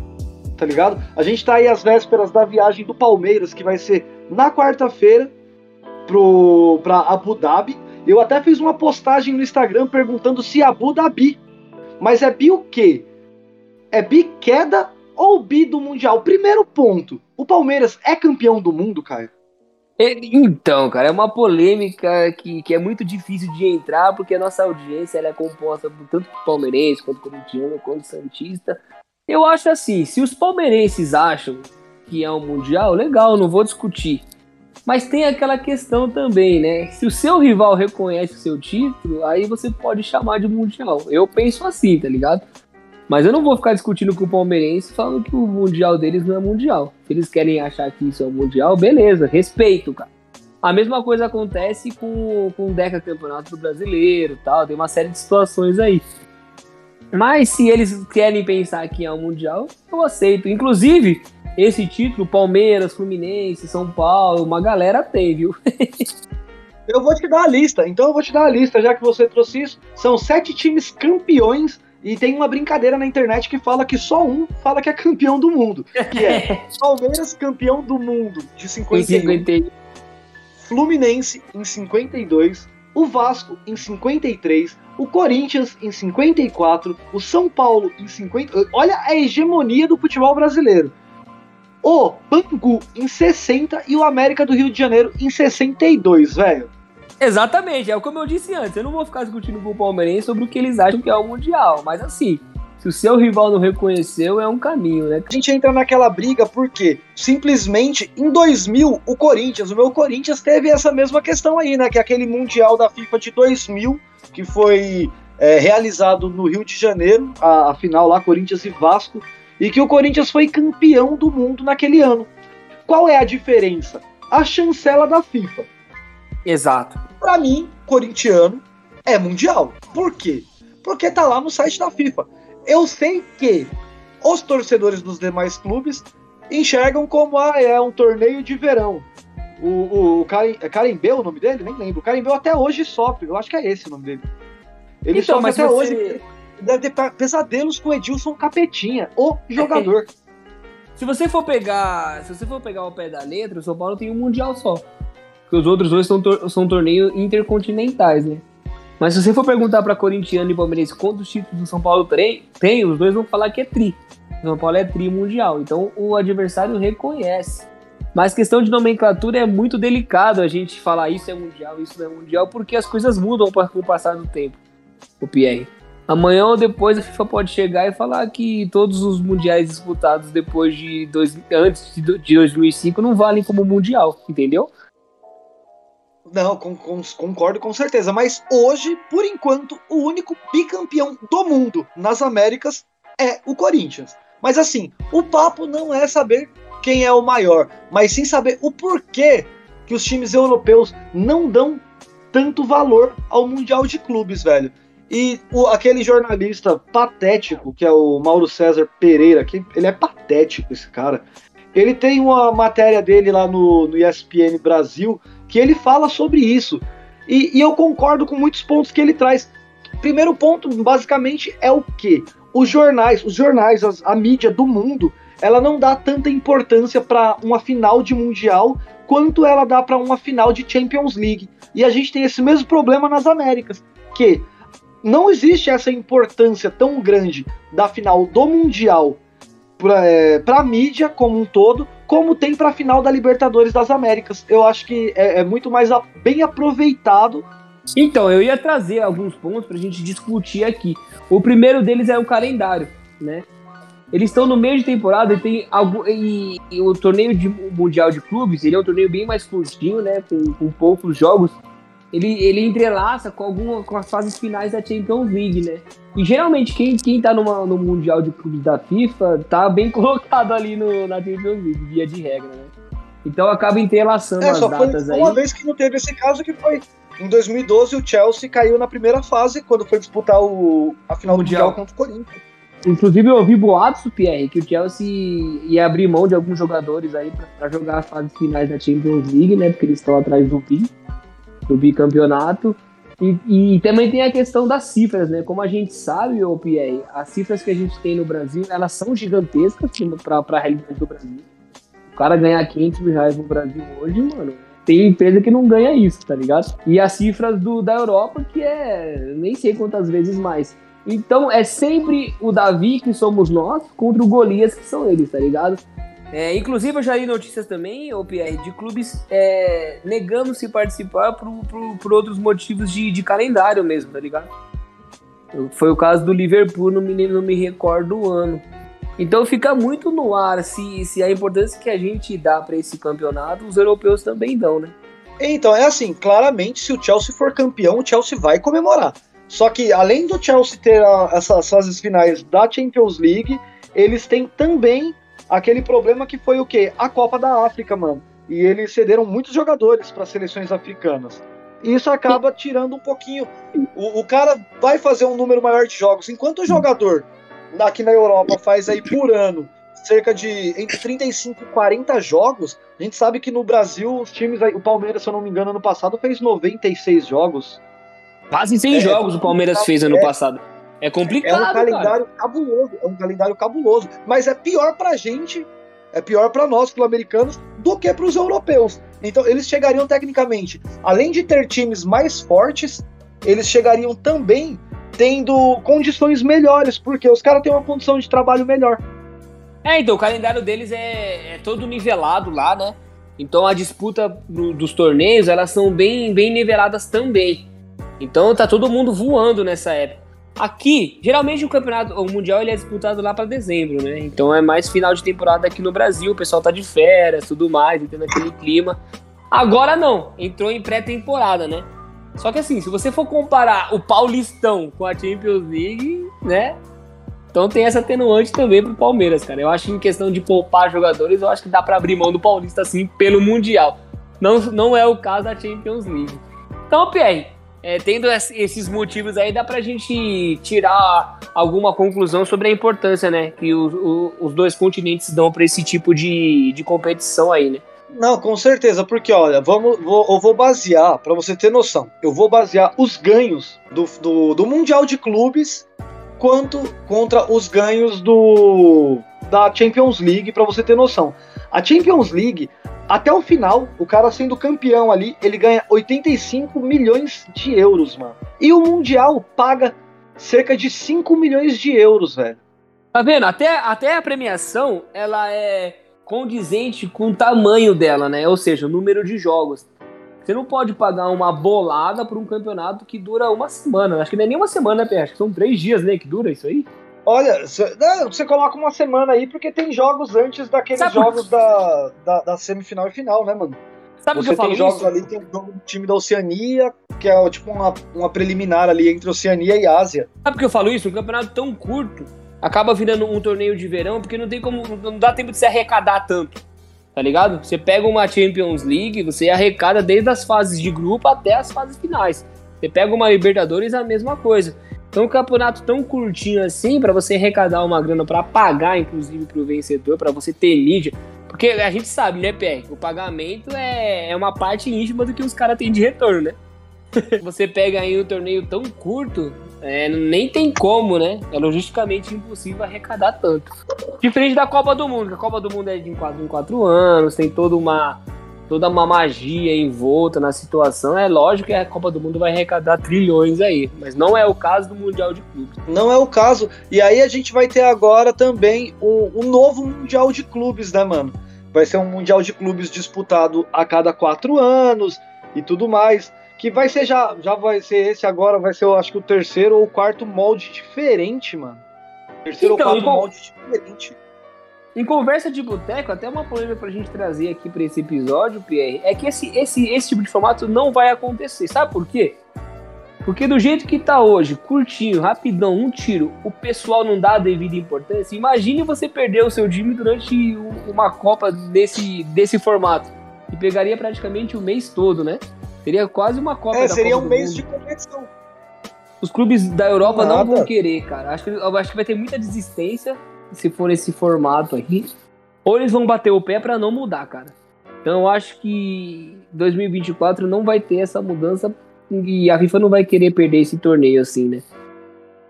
tá ligado? A gente tá aí às vésperas da viagem do Palmeiras, que vai ser na quarta-feira para Abu Dhabi. Eu até fiz uma postagem no Instagram perguntando se Abu Dhabi. Mas é bi o quê? É bi queda ou bi do Mundial? Primeiro ponto. O Palmeiras é campeão do mundo, Caio? Então, cara, é uma polêmica que, que é muito difícil de entrar, porque a nossa audiência é composta por tanto palmeirense, quanto corintiano, quanto santista. Eu acho assim, se os palmeirenses acham que é um mundial, legal, não vou discutir. Mas tem aquela questão também, né? Se o seu rival reconhece o seu título, aí você pode chamar de mundial. Eu penso assim, tá ligado? Mas eu não vou ficar discutindo com o palmeirense falando que o mundial deles não é mundial. Se eles querem achar que isso é um mundial, beleza, respeito, cara. A mesma coisa acontece com, com o Deca Campeonato do Brasileiro tal, tem uma série de situações aí. Mas se eles querem pensar que é um mundial, eu aceito. Inclusive, esse título, Palmeiras, Fluminense, São Paulo, uma galera tem, viu? eu vou te dar a lista, então eu vou te dar a lista, já que você trouxe isso. São sete times campeões e tem uma brincadeira na internet que fala que só um fala que é campeão do mundo. Que é Palmeiras campeão do mundo de 51. 51. Fluminense em 52. O Vasco em 53. O Corinthians em 54. O São Paulo em 50. Olha a hegemonia do futebol brasileiro o Bangu em 60 e o América do Rio de Janeiro em 62, velho. Exatamente, é como eu disse antes, eu não vou ficar discutindo com o Palmeirense sobre o que eles acham que é o Mundial, mas assim, se o seu rival não reconheceu, é um caminho, né? A gente entra naquela briga porque, simplesmente, em 2000, o Corinthians, o meu Corinthians teve essa mesma questão aí, né? Que é aquele Mundial da FIFA de 2000, que foi é, realizado no Rio de Janeiro, a, a final lá, Corinthians e Vasco, e que o Corinthians foi campeão do mundo naquele ano. Qual é a diferença? A chancela da FIFA. Exato. Para mim, corintiano é mundial. Por quê? Porque tá lá no site da FIFA. Eu sei que os torcedores dos demais clubes enxergam como ah, é um torneio de verão. O, o, o Karen, é o nome dele? Nem lembro. O Karembeu até hoje sofre. Eu acho que é esse o nome dele. Ele então, sofre até você... hoje deve ter pesadelos com Edilson Capetinha, o jogador. se você for pegar, se você for pegar o pé da letra, o São Paulo tem um mundial só. Porque os outros dois são, tor são torneios intercontinentais, né? Mas se você for perguntar para corintiano e palmeirense quantos títulos o São Paulo tem, tem, os dois vão falar que é tri. O São Paulo é tri mundial. Então o adversário reconhece. Mas questão de nomenclatura é muito delicado a gente falar isso é mundial, isso não é mundial, porque as coisas mudam com o passar do tempo. O Pierre. Amanhã ou depois a FIFA pode chegar e falar que todos os mundiais disputados depois de dois, antes de 2005 não valem como mundial, entendeu? Não, com, com, concordo com certeza. Mas hoje, por enquanto, o único bicampeão do mundo nas Américas é o Corinthians. Mas assim, o papo não é saber quem é o maior, mas sim saber o porquê que os times europeus não dão tanto valor ao Mundial de Clubes, velho. E o, aquele jornalista patético, que é o Mauro César Pereira, que ele é patético, esse cara. Ele tem uma matéria dele lá no, no ESPN Brasil que ele fala sobre isso. E, e eu concordo com muitos pontos que ele traz. Primeiro ponto, basicamente, é o que? Os jornais, os jornais, as, a mídia do mundo, ela não dá tanta importância para uma final de mundial quanto ela dá para uma final de Champions League. E a gente tem esse mesmo problema nas Américas, que não existe essa importância tão grande da final do mundial para é, a mídia como um todo, como tem para a final da Libertadores das Américas. Eu acho que é, é muito mais a, bem aproveitado. Então, eu ia trazer alguns pontos para a gente discutir aqui. O primeiro deles é o calendário, né? Eles estão no meio de temporada e tem e, e, o torneio de mundial de clubes, ele é um torneio bem mais curtinho, né, com, com poucos jogos. Ele, ele entrelaça com alguma com as fases finais da Champions League, né? E geralmente quem, quem tá numa, no Mundial de Clubes da FIFA tá bem colocado ali no, na Champions League, via de regra, né? Então acaba entrelaçando é, as datas foi aí. Uma vez que não teve esse caso que foi em 2012 o Chelsea caiu na primeira fase quando foi disputar o, a final mundial. mundial contra o Corinthians. Inclusive eu ouvi boatos, Pierre, que o Chelsea ia abrir mão de alguns jogadores aí para jogar as fases finais da Champions League, né? Porque eles estão atrás do bi, do bicampeonato. E, e, também tem a questão das cifras, né? Como a gente sabe, o Pierre, as cifras que a gente tem no Brasil, elas são gigantescas para a realidade do Brasil. O cara ganhar 500 mil reais no Brasil hoje, mano, tem empresa que não ganha isso, tá ligado? E as cifras do, da Europa, que é nem sei quantas vezes mais. Então é sempre o Davi, que somos nós, contra o Golias, que são eles, tá ligado? É, inclusive, eu já li notícias também, ô Pierre, de clubes é, negando-se participar por, por, por, outros motivos de, de calendário mesmo, tá ligado? Foi o caso do Liverpool, não me, não me recordo o ano. Então fica muito no ar se, se a importância que a gente dá para esse campeonato, os europeus também dão, né? Então, é assim, claramente, se o Chelsea for campeão, o Chelsea vai comemorar. Só que além do Chelsea ter a, essas fases finais da Champions League, eles têm também aquele problema que foi o quê? A Copa da África, mano. E eles cederam muitos jogadores para seleções africanas. E isso acaba tirando um pouquinho. O, o, cara vai fazer um número maior de jogos. Enquanto o jogador aqui na Europa faz aí por ano cerca de entre 35 e 40 jogos, a gente sabe que no Brasil os times aí, o Palmeiras, se eu não me engano, ano passado fez 96 jogos. Quase 100 é, jogos é o Palmeiras fez ano é, passado. É complicado. É um calendário cara. cabuloso. É um calendário cabuloso. Mas é pior pra gente, é pior para nós, sul-americanos, do que para os europeus. Então, eles chegariam tecnicamente, além de ter times mais fortes, eles chegariam também tendo condições melhores, porque os caras têm uma condição de trabalho melhor. É, então, o calendário deles é, é todo nivelado lá, né? Então, a disputa do, dos torneios, elas são bem, bem niveladas também. Então tá todo mundo voando nessa época. Aqui, geralmente o campeonato, o mundial ele é disputado lá para dezembro, né? Então é mais final de temporada aqui no Brasil, o pessoal tá de férias, tudo mais, entendo aquele clima. Agora não, entrou em pré-temporada, né? Só que assim, se você for comparar o Paulistão com a Champions League, né? Então tem essa atenuante também pro Palmeiras, cara. Eu acho que em questão de poupar jogadores, eu acho que dá para abrir mão do Paulista assim pelo Mundial. Não, não é o caso da Champions League. Então, Pierre, é, tendo esses motivos aí, dá pra gente tirar alguma conclusão sobre a importância, né, que os, os dois continentes dão para esse tipo de, de competição aí, né? Não, com certeza, porque olha, vamos, vou, eu vou basear, para você ter noção, eu vou basear os ganhos do, do, do Mundial de Clubes quanto contra os ganhos do da Champions League, para você ter noção. A Champions League até o final, o cara sendo campeão ali, ele ganha 85 milhões de euros, mano. E o Mundial paga cerca de 5 milhões de euros, velho. Tá vendo? Até, até a premiação, ela é condizente com o tamanho dela, né? Ou seja, o número de jogos. Você não pode pagar uma bolada por um campeonato que dura uma semana. Acho que não é nem uma semana, né, Acho que são três dias, né, que dura isso aí. Olha, você coloca uma semana aí porque tem jogos antes daqueles Sabe jogos da, da, da, semifinal e final, né, mano? Sabe Você que eu falo tem jogos isso? ali, tem um jogo do time da Oceania, que é tipo uma, uma preliminar ali entre Oceania e Ásia. Sabe por que eu falo isso? Um campeonato tão curto acaba virando um torneio de verão porque não tem como. não dá tempo de se arrecadar tanto. Tá ligado? Você pega uma Champions League, você arrecada desde as fases de grupo até as fases finais. Você pega uma Libertadores, é a mesma coisa. Então, um campeonato tão curtinho assim, pra você arrecadar uma grana pra pagar, inclusive, pro vencedor, pra você ter mídia. Porque a gente sabe, né, PR? O pagamento é, é uma parte íntima do que os caras têm de retorno, né? você pega aí um torneio tão curto, é, nem tem como, né? É logisticamente impossível arrecadar tanto. Diferente da Copa do Mundo, que a Copa do Mundo é de 4 em 4 anos, tem toda uma, toda uma magia envolta na situação. É lógico que a Copa do Mundo vai arrecadar trilhões aí, mas não é o caso do Mundial de Clubes. Não é o caso. E aí a gente vai ter agora também um, um novo Mundial de Clubes, né, mano? Vai ser um Mundial de Clubes disputado a cada quatro anos e tudo mais. Que vai ser já, já vai ser esse agora, vai ser, eu acho que o terceiro ou quarto molde diferente, mano. Terceiro Então, ou quarto molde diferente. Em conversa de boteco, até uma polêmica pra gente trazer aqui pra esse episódio, Pierre, é que esse, esse, esse tipo de formato não vai acontecer. Sabe por quê? Porque do jeito que tá hoje, curtinho, rapidão, um tiro, o pessoal não dá a devida importância. Imagine você perder o seu time durante uma Copa desse, desse formato. E pegaria praticamente o mês todo, né? Seria quase uma Copa É, seria Copa um mês Mundo. de competição. Os clubes da Europa não Nada. vão querer, cara. Acho que, acho que vai ter muita desistência se for esse formato aí. Ou eles vão bater o pé pra não mudar, cara. Então eu acho que 2024 não vai ter essa mudança e a FIFA não vai querer perder esse torneio assim, né?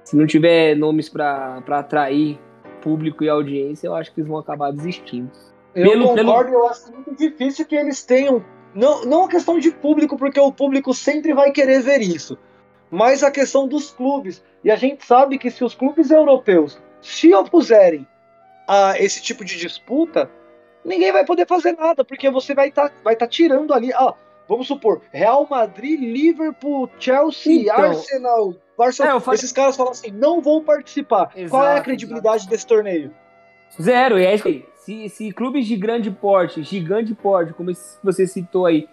Se não tiver nomes pra atrair público e audiência, eu acho que eles vão acabar desistindo. Eu Pelo- concordo, eu acho muito difícil que eles tenham. Não, não a questão de público, porque o público sempre vai querer ver isso. Mas a questão dos clubes. E a gente sabe que se os clubes europeus se opuserem a esse tipo de disputa, ninguém vai poder fazer nada, porque você vai estar vai tá tirando ali. Ah, vamos supor, Real Madrid, Liverpool, Chelsea, Então. Arsenal, Barcelona. É, falei- Esses caras falam assim: não vão participar. Qual é a Exato, credibilidade desse torneio? Zero, e é isso aí. Se, se clubes de grande porte, gigante porte, como esse você citou aí,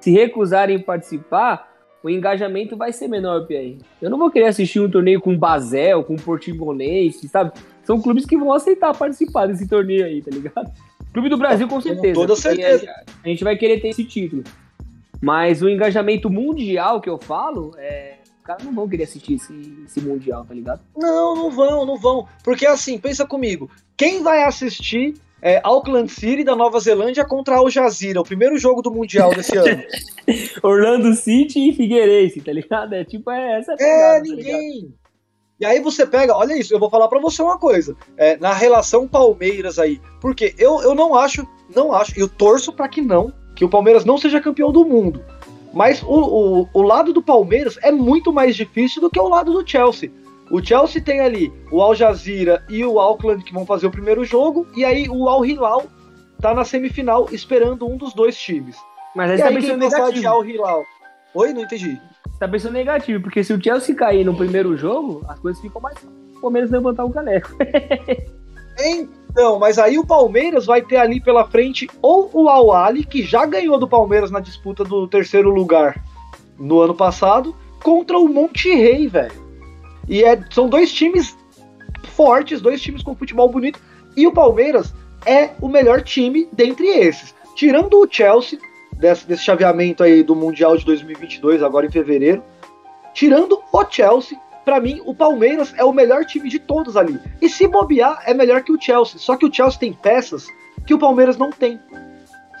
se recusarem participar, o engajamento vai ser menor, Pierre. Eu não vou querer assistir um torneio com Basel, com Portimonense, sabe? São clubes que vão aceitar participar desse torneio aí, tá ligado? Clube do Brasil, com certeza. toda porque certeza. A, a gente vai querer ter esse título. Mas o engajamento mundial que eu falo, é, os caras não vão querer assistir esse, esse mundial, tá ligado? Não, não vão, não vão. Porque assim, pensa comigo. Quem vai assistir é, Auckland City da Nova Zelândia contra Al Jazeera, o primeiro jogo do Mundial desse ano? Orlando City e Figueirense, tá ligado? É tipo, é essa É, tá ninguém. E aí você pega, olha isso, eu vou falar pra você uma coisa. É, na relação Palmeiras aí. Porque eu, eu não acho, não acho, eu torço pra que não, que o Palmeiras não seja campeão do mundo. Mas o, o, o lado do Palmeiras é muito mais difícil do que o lado do Chelsea. O Chelsea tem ali o Al Jazeera e o Auckland que vão fazer o primeiro jogo, e aí o Al Hilal tá na semifinal esperando um dos dois times. Mas aí E você tá aí pensando negativo. Al Hilal? Oi, não entendi. Você tá pensando negativo, porque se o Chelsea cair no primeiro jogo, as coisas ficam mais fáceis. O Palmeiras levantar o caneco. Então, mas aí o Palmeiras vai ter ali pela frente ou o Al Ali, que já ganhou do Palmeiras na disputa do terceiro lugar no ano passado, contra o Monterrey, velho. E é, são dois times fortes, dois times com futebol bonito, e o Palmeiras é o melhor time dentre esses. Tirando o Chelsea, desse, desse chaveamento aí do Mundial de 2022, agora em fevereiro, tirando o Chelsea, pra mim, o Palmeiras é o melhor time de todos ali. E se bobear, é melhor que o Chelsea. Só que o Chelsea tem peças que o Palmeiras não tem.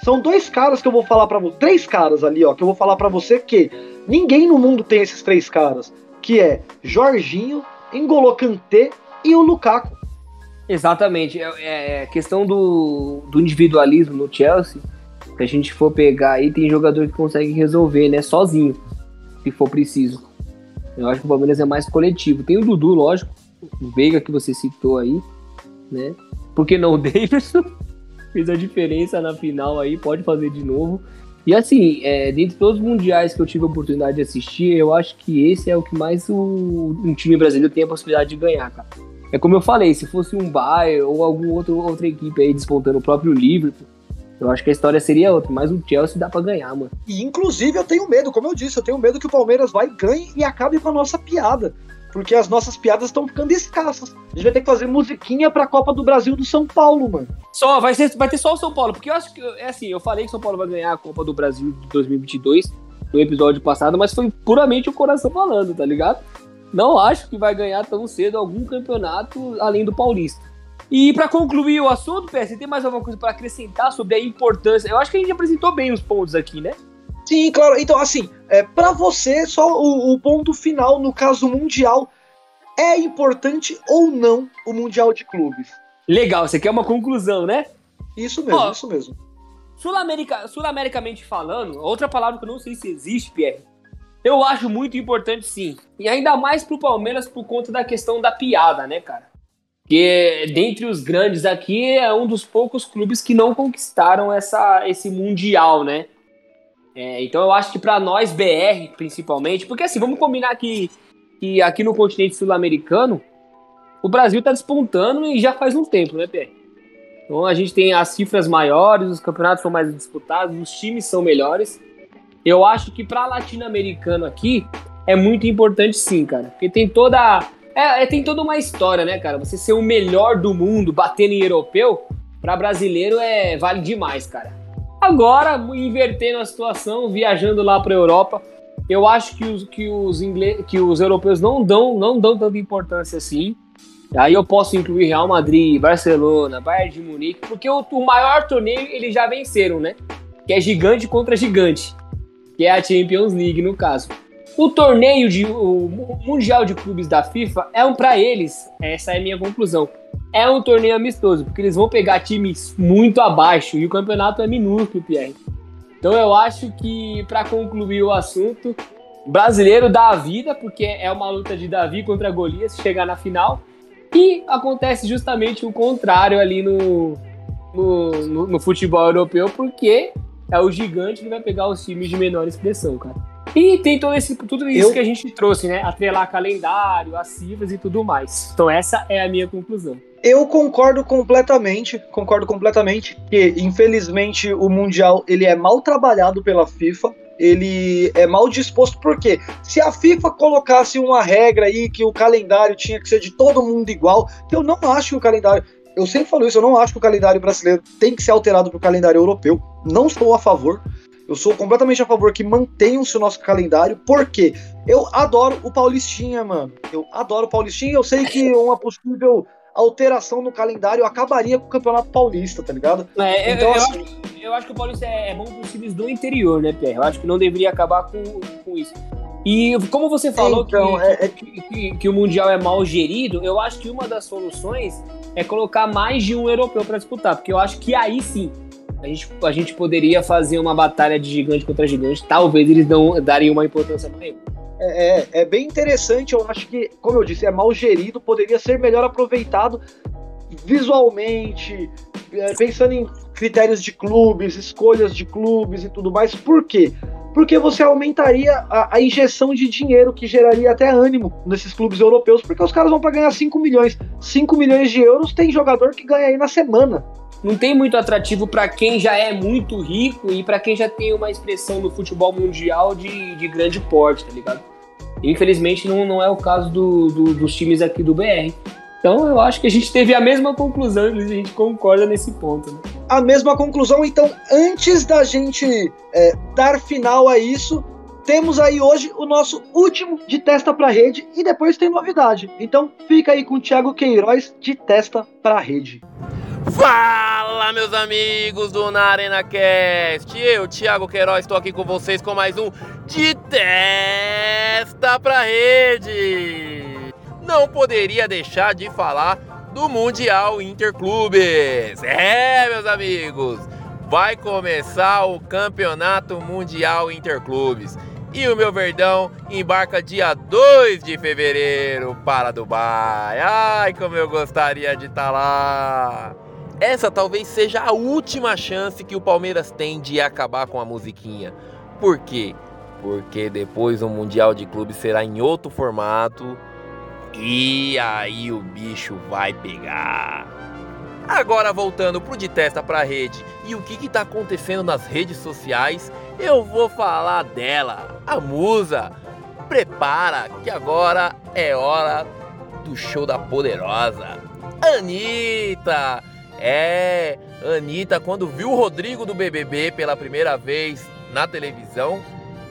São dois caras que eu vou falar pra você. Três caras ali, ó, que eu vou falar pra você que ninguém no mundo tem esses três caras. Que é Jorginho, N'Golo Kanté e o Lukaku. Exatamente. É, é questão do, do individualismo no Chelsea. Se a gente for pegar aí, tem jogador que consegue resolver, né? Sozinho, se for preciso. Eu acho que o Palmeiras é mais coletivo. Tem o Dudu, lógico. O Veiga que você citou aí, né? Por que não o Davidson? Fez a diferença na final aí, pode fazer de novo. E assim, é, dentre todos os mundiais que eu tive a oportunidade de assistir, eu acho que esse é o que mais o, um time brasileiro tem a possibilidade de ganhar, cara. É como eu falei, se fosse um Bayern ou alguma outro, outra equipe aí despontando o próprio Liverpool, Eu acho que a história seria outra, mas o Chelsea dá pra ganhar, mano. E inclusive eu tenho medo, como eu disse, eu tenho medo que o Palmeiras vai, ganhe e acabe com a nossa piada. Porque as nossas piadas estão ficando escassas. A gente vai ter que fazer musiquinha pra Copa do Brasil do São Paulo, mano. Só, vai, ser, vai ter só o São Paulo, porque eu acho que, é assim, eu falei que o São Paulo vai ganhar a Copa do Brasil de 2022 no episódio passado, mas foi puramente o coração falando, tá ligado? Não acho que vai ganhar tão cedo algum campeonato além do Paulista. E para concluir o assunto, PS, tem mais alguma coisa para acrescentar sobre a importância? Eu acho que a gente apresentou bem os pontos aqui, né? Sim, claro. Então, assim, é, para você, só o, o, ponto final, no caso mundial, é importante ou não o Mundial de Clubes? Legal, você quer uma conclusão, né? Isso mesmo, Ó, isso mesmo. Sul-americamente falando, outra palavra que eu não sei se existe, Pierre, eu acho muito importante sim. E ainda mais pro Palmeiras por conta da questão da piada, né, cara? Que dentre os grandes aqui é um dos poucos clubes que não conquistaram essa, esse Mundial, né? É, então eu acho que para nós, BR, principalmente, porque assim, vamos combinar que, que aqui no continente sul-americano, o Brasil tá despontando e já faz um tempo, né, Pierre? Então a gente tem as cifras maiores, os campeonatos são mais disputados, os times são melhores. Eu acho que para latino-americano aqui é muito importante sim, cara, porque tem toda é, é, tem toda uma história, né, cara? Você ser o melhor do mundo batendo em europeu, para brasileiro é vale demais, cara. Agora, invertendo a situação, viajando lá para a Europa, eu acho que os, que os, inglês, que os europeus não dão, não dão tanta importância assim. Aí eu posso incluir Real Madrid, Barcelona, Bayern de Munique, porque o, o maior torneio eles já venceram, né? Que é gigante contra gigante, que é a Champions League no caso. O torneio de o mundial de clubes da FIFA é um para eles, essa é a minha conclusão é um torneio amistoso, porque eles vão pegar times muito abaixo e o campeonato é minúsculo, Pierre. Então eu acho que, para concluir o assunto, brasileiro dá a vida, porque é uma luta de Davi contra Golias, chegar na final. E acontece justamente o contrário ali no, no, no, no futebol europeu, porque é o gigante que vai pegar os times de menor expressão, cara. E tem todo esse, tudo isso eu... que a gente trouxe, né? Atrelar calendário, as cifras e tudo mais. Então essa é a minha conclusão. Eu concordo completamente, concordo completamente que infelizmente o mundial ele é mal trabalhado pela FIFA, ele é mal disposto porque se a FIFA colocasse uma regra aí que o calendário tinha que ser de todo mundo igual, eu não acho que o calendário, eu sempre falo isso, eu não acho que o calendário brasileiro tem que ser alterado para o calendário europeu, não estou a favor. Eu sou completamente a favor que mantenham-se o nosso calendário, porque eu adoro o Paulistinha, mano. Eu adoro o Paulistinha. Eu sei que uma possível alteração no calendário acabaria com o Campeonato Paulista, tá ligado? É, então, eu, assim... acho, eu acho que o Paulista é, é bom para os times do interior, né, Pierre? Eu acho que não deveria acabar com, com isso. E como você falou então, que, é, é... Que, que, que, o Mundial é mal gerido, eu acho que uma das soluções é colocar mais de um europeu para disputar, porque eu acho que aí sim a gente, a gente poderia fazer uma batalha de gigante contra gigante. Talvez eles não dariam uma importância maior. É, é, é, bem interessante, eu acho que, como eu disse, é mal gerido, poderia ser melhor aproveitado visualmente, é, pensando em critérios de clubes, escolhas de clubes e tudo mais. Por quê? Porque você aumentaria a, a injeção de dinheiro que geraria até ânimo nesses clubes europeus, porque os caras vão para ganhar 5 milhões. 5 milhões de euros tem jogador que ganha aí na semana não tem muito atrativo para quem já é muito rico e para quem já tem uma expressão no futebol mundial de, de grande porte, tá ligado? Infelizmente não, não é o caso do, do, dos times aqui do BR. Então eu acho que a gente teve a mesma conclusão, a gente concorda nesse ponto. Né? A mesma conclusão, então, antes da gente é, dar final a isso, temos aí hoje o nosso último de testa para rede e depois tem novidade. Então fica aí com o Thiago Queiroz de testa para rede. Fala, meus amigos do Na Arena Cast. Eu, Thiago Queiroz, estou aqui com vocês com mais um De Testa pra Rede. Não poderia deixar de falar do Mundial Interclubes. É, meus amigos, vai começar o Campeonato Mundial Interclubes. E o meu Verdão embarca dia 2 de fevereiro para Dubai. Ai, como eu gostaria de estar tá lá! Essa talvez seja a última chance que o Palmeiras tem de acabar com a musiquinha. Por quê? Porque depois o Mundial de Clubes será em outro formato e aí o bicho vai pegar. Agora voltando pro de testa pra rede e o que que tá acontecendo nas redes sociais, eu vou falar dela, a musa. Prepara que agora é hora do show da poderosa. Anitta! É, Anitta, quando viu o Rodrigo do BBB pela primeira vez na televisão,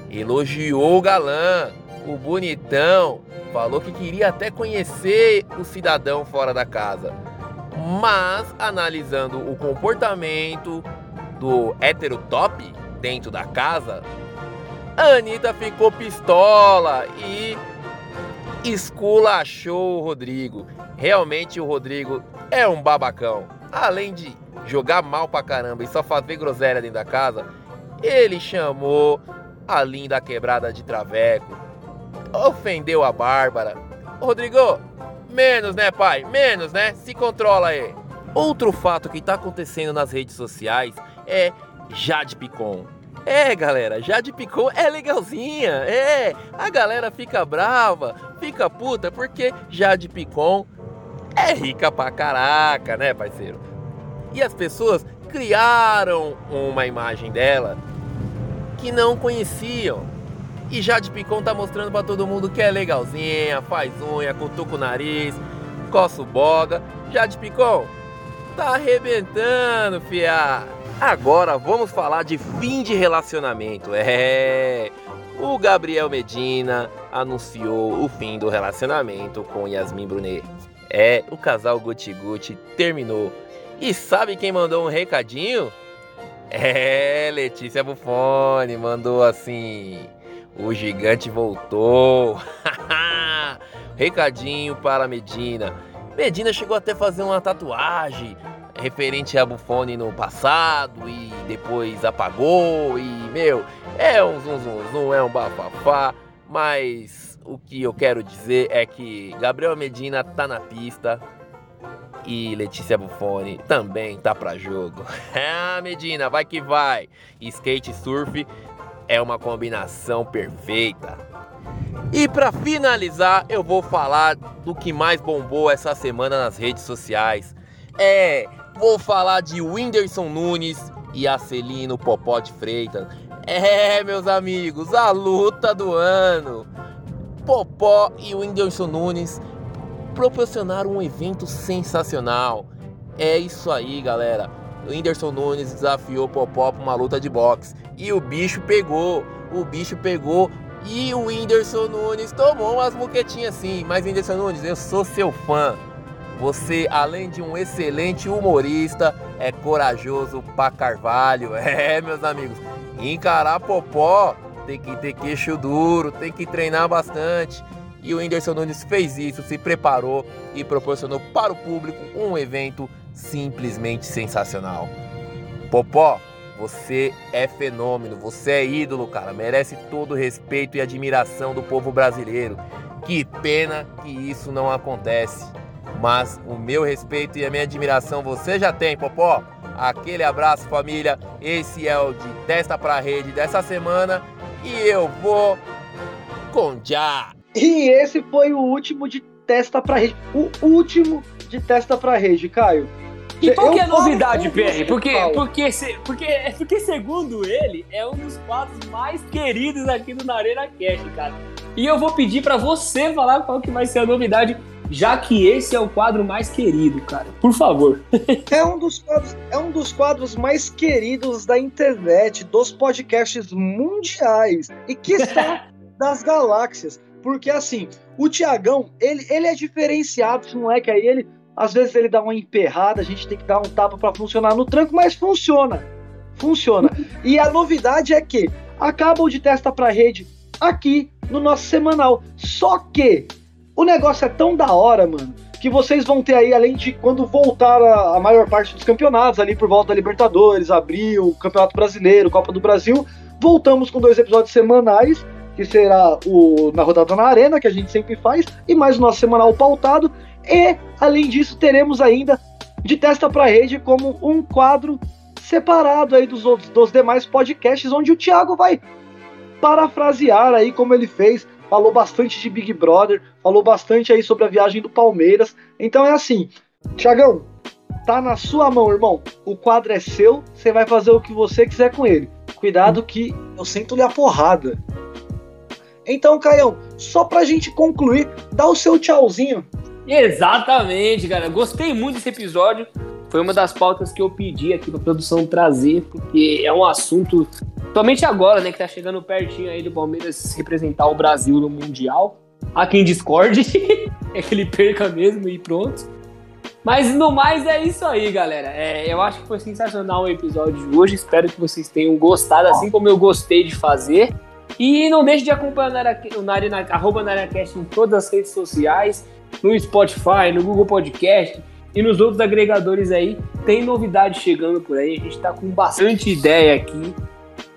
elogiou o galã, o bonitão, falou que queria até conhecer o cidadão fora da casa. Mas, analisando o comportamento do hétero top dentro da casa, a Anitta ficou pistola e esculachou o Rodrigo. Realmente o Rodrigo é um babacão. Além de jogar mal pra caramba e só fazer groselha dentro da casa, ele chamou a linda quebrada de traveco. Ofendeu a Bárbara. Rodrigo, menos né, pai? Menos, né? Se controla aí. Outro fato que tá acontecendo nas redes sociais é Jade Picon. É, galera, Jade Picon é legalzinha. É, a galera fica brava, fica puta porque Jade Picon é rica pra caraca, né, parceiro? E as pessoas criaram uma imagem dela que não conheciam. E Jade Picon tá mostrando para todo mundo que é legalzinha, faz unha, cutuca o nariz, coça o boga. Jade Picon tá arrebentando, fia. Agora vamos falar de fim de relacionamento. É. O Gabriel Medina anunciou o fim do relacionamento com Yasmin Brunet. É, o casal Gucci Gucci terminou. E sabe quem mandou um recadinho? É, Letícia Buffoni mandou assim: o gigante voltou. recadinho para Medina. Medina chegou até fazer uma tatuagem referente a Buffoni no passado e depois apagou e meu, é um zum zum, zum é um bafafá, mas o que eu quero dizer é que Gabriel Medina tá na pista e Letícia Buffoni também tá para jogo. Ah, Medina, vai que vai. Skate surf é uma combinação perfeita. E para finalizar, eu vou falar do que mais bombou essa semana nas redes sociais. É, vou falar de Whindersson Nunes e Acelino Popó de Freitas. É, meus amigos, a luta do ano. Popó e Whindersson Nunes proporcionaram um evento sensacional. É isso aí, galera. O Whindersson Nunes desafiou Popó para uma luta de boxe. E o bicho pegou. O bicho pegou. E o Whindersson Nunes tomou umas muquetinhas assim. Mas, Whindersson Nunes, eu sou seu fã. Você, além de um excelente humorista, é corajoso pra carvalho. É, meus amigos. Encarar Popó tem que ter queixo duro, tem que treinar bastante. E o Whindersson Nunes fez isso, se preparou e proporcionou para o público um evento simplesmente sensacional. Popó, você é fenômeno, você é ídolo, cara. Merece todo o respeito e admiração do povo brasileiro. Que pena que isso não acontece. Mas o meu respeito e a minha admiração você já tem, Popó. Aquele abraço, família. Esse é o de Testa pra Rede dessa semana. E eu vou com já. E esse foi o último de Testa pra Rede. O último de Testa pra Rede, Caio. E qual que é a novidade, PR? Porque, porque, porque, porque, segundo ele, é um dos quadros mais queridos aqui do Arena Cash, cara. E eu vou pedir para você falar qual que vai ser a novidade, já que esse é o quadro mais querido, cara. Por favor. É um dos quadros, é um dos quadros mais queridos da internet, dos podcasts mundiais e que está das galáxias. Porque assim, o Tiagão, ele, ele é diferenciado, esse moleque aí, ele às vezes ele dá uma emperrada, a gente tem que dar um tapa para funcionar no tranco, mas funciona. Funciona. E a novidade é que acabam de testa para rede aqui no nosso semanal. Só que o negócio é tão da hora, mano, que vocês vão ter aí, além de quando voltar a, a maior parte dos campeonatos, ali por volta da Libertadores, Abril, Campeonato Brasileiro, Copa do Brasil, voltamos com dois episódios semanais que será o na rodada na arena que a gente sempre faz e mais o nosso semanal pautado e, além disso, teremos ainda de testa para rede como um quadro separado aí dos, dos demais podcasts, onde o Thiago vai parafrasear aí como ele fez, falou bastante de Big Brother, falou bastante aí sobre a viagem do Palmeiras. Então é assim, Thiagão, tá na sua mão, irmão. O quadro é seu, você vai fazer o que você quiser com ele. Cuidado que eu sinto-lhe a porrada. Então, Caião, só pra gente concluir, dá o seu tchauzinho. Exatamente, cara. Gostei muito desse episódio. Foi uma das pautas que eu pedi aqui pra produção trazer, porque é um assunto, somente agora, né, que tá chegando pertinho aí do Palmeiras representar o Brasil no Mundial. Há quem discorde, é que ele perca mesmo e pronto. Mas no mais é isso aí, galera. É, eu acho que foi sensacional o episódio de hoje. Espero que vocês tenham gostado, assim como eu gostei de fazer. E não deixe de acompanhar o Narina, arroba NarinaCast em todas as redes sociais, no Spotify, no Google Podcast e nos outros agregadores aí. Tem novidade chegando por aí. A gente tá com bastante ideia aqui.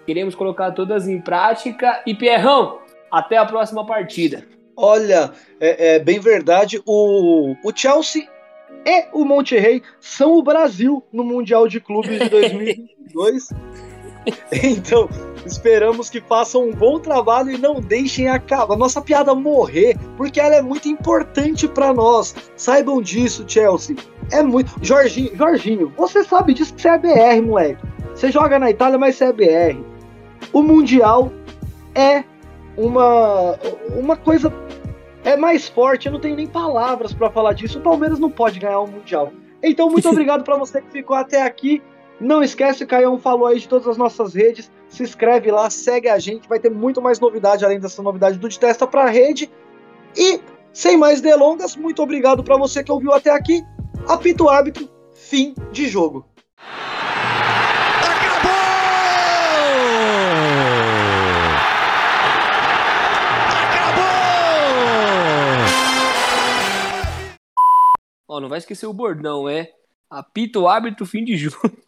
Queremos colocar todas em prática. E Pierrão, até a próxima partida. Olha, é, é bem verdade. O, o Chelsea e o Monterrey são o Brasil no Mundial de Clubes de 2022. então, esperamos que façam um bom trabalho e não deixem a, a nossa piada morrer, porque ela é muito importante para nós. Saibam disso, Chelsea. É muito. Jorginho, Jorginho, você sabe disso que você é BR, moleque. Você joga na Itália, mas você é BR. O Mundial é uma, uma coisa é mais forte, eu não tenho nem palavras para falar disso. O Palmeiras não pode ganhar o Mundial. Então, muito obrigado para você que ficou até aqui. Não esquece, o Caião falou aí de todas as nossas redes. Se inscreve lá, segue a gente. Vai ter muito mais novidade além dessa novidade do De Testa para Rede. E, sem mais delongas, muito obrigado para você que ouviu até aqui. Apito árbitro, fim de jogo. Ó, não vai esquecer o bordão, é apito árbitro fim de jogo.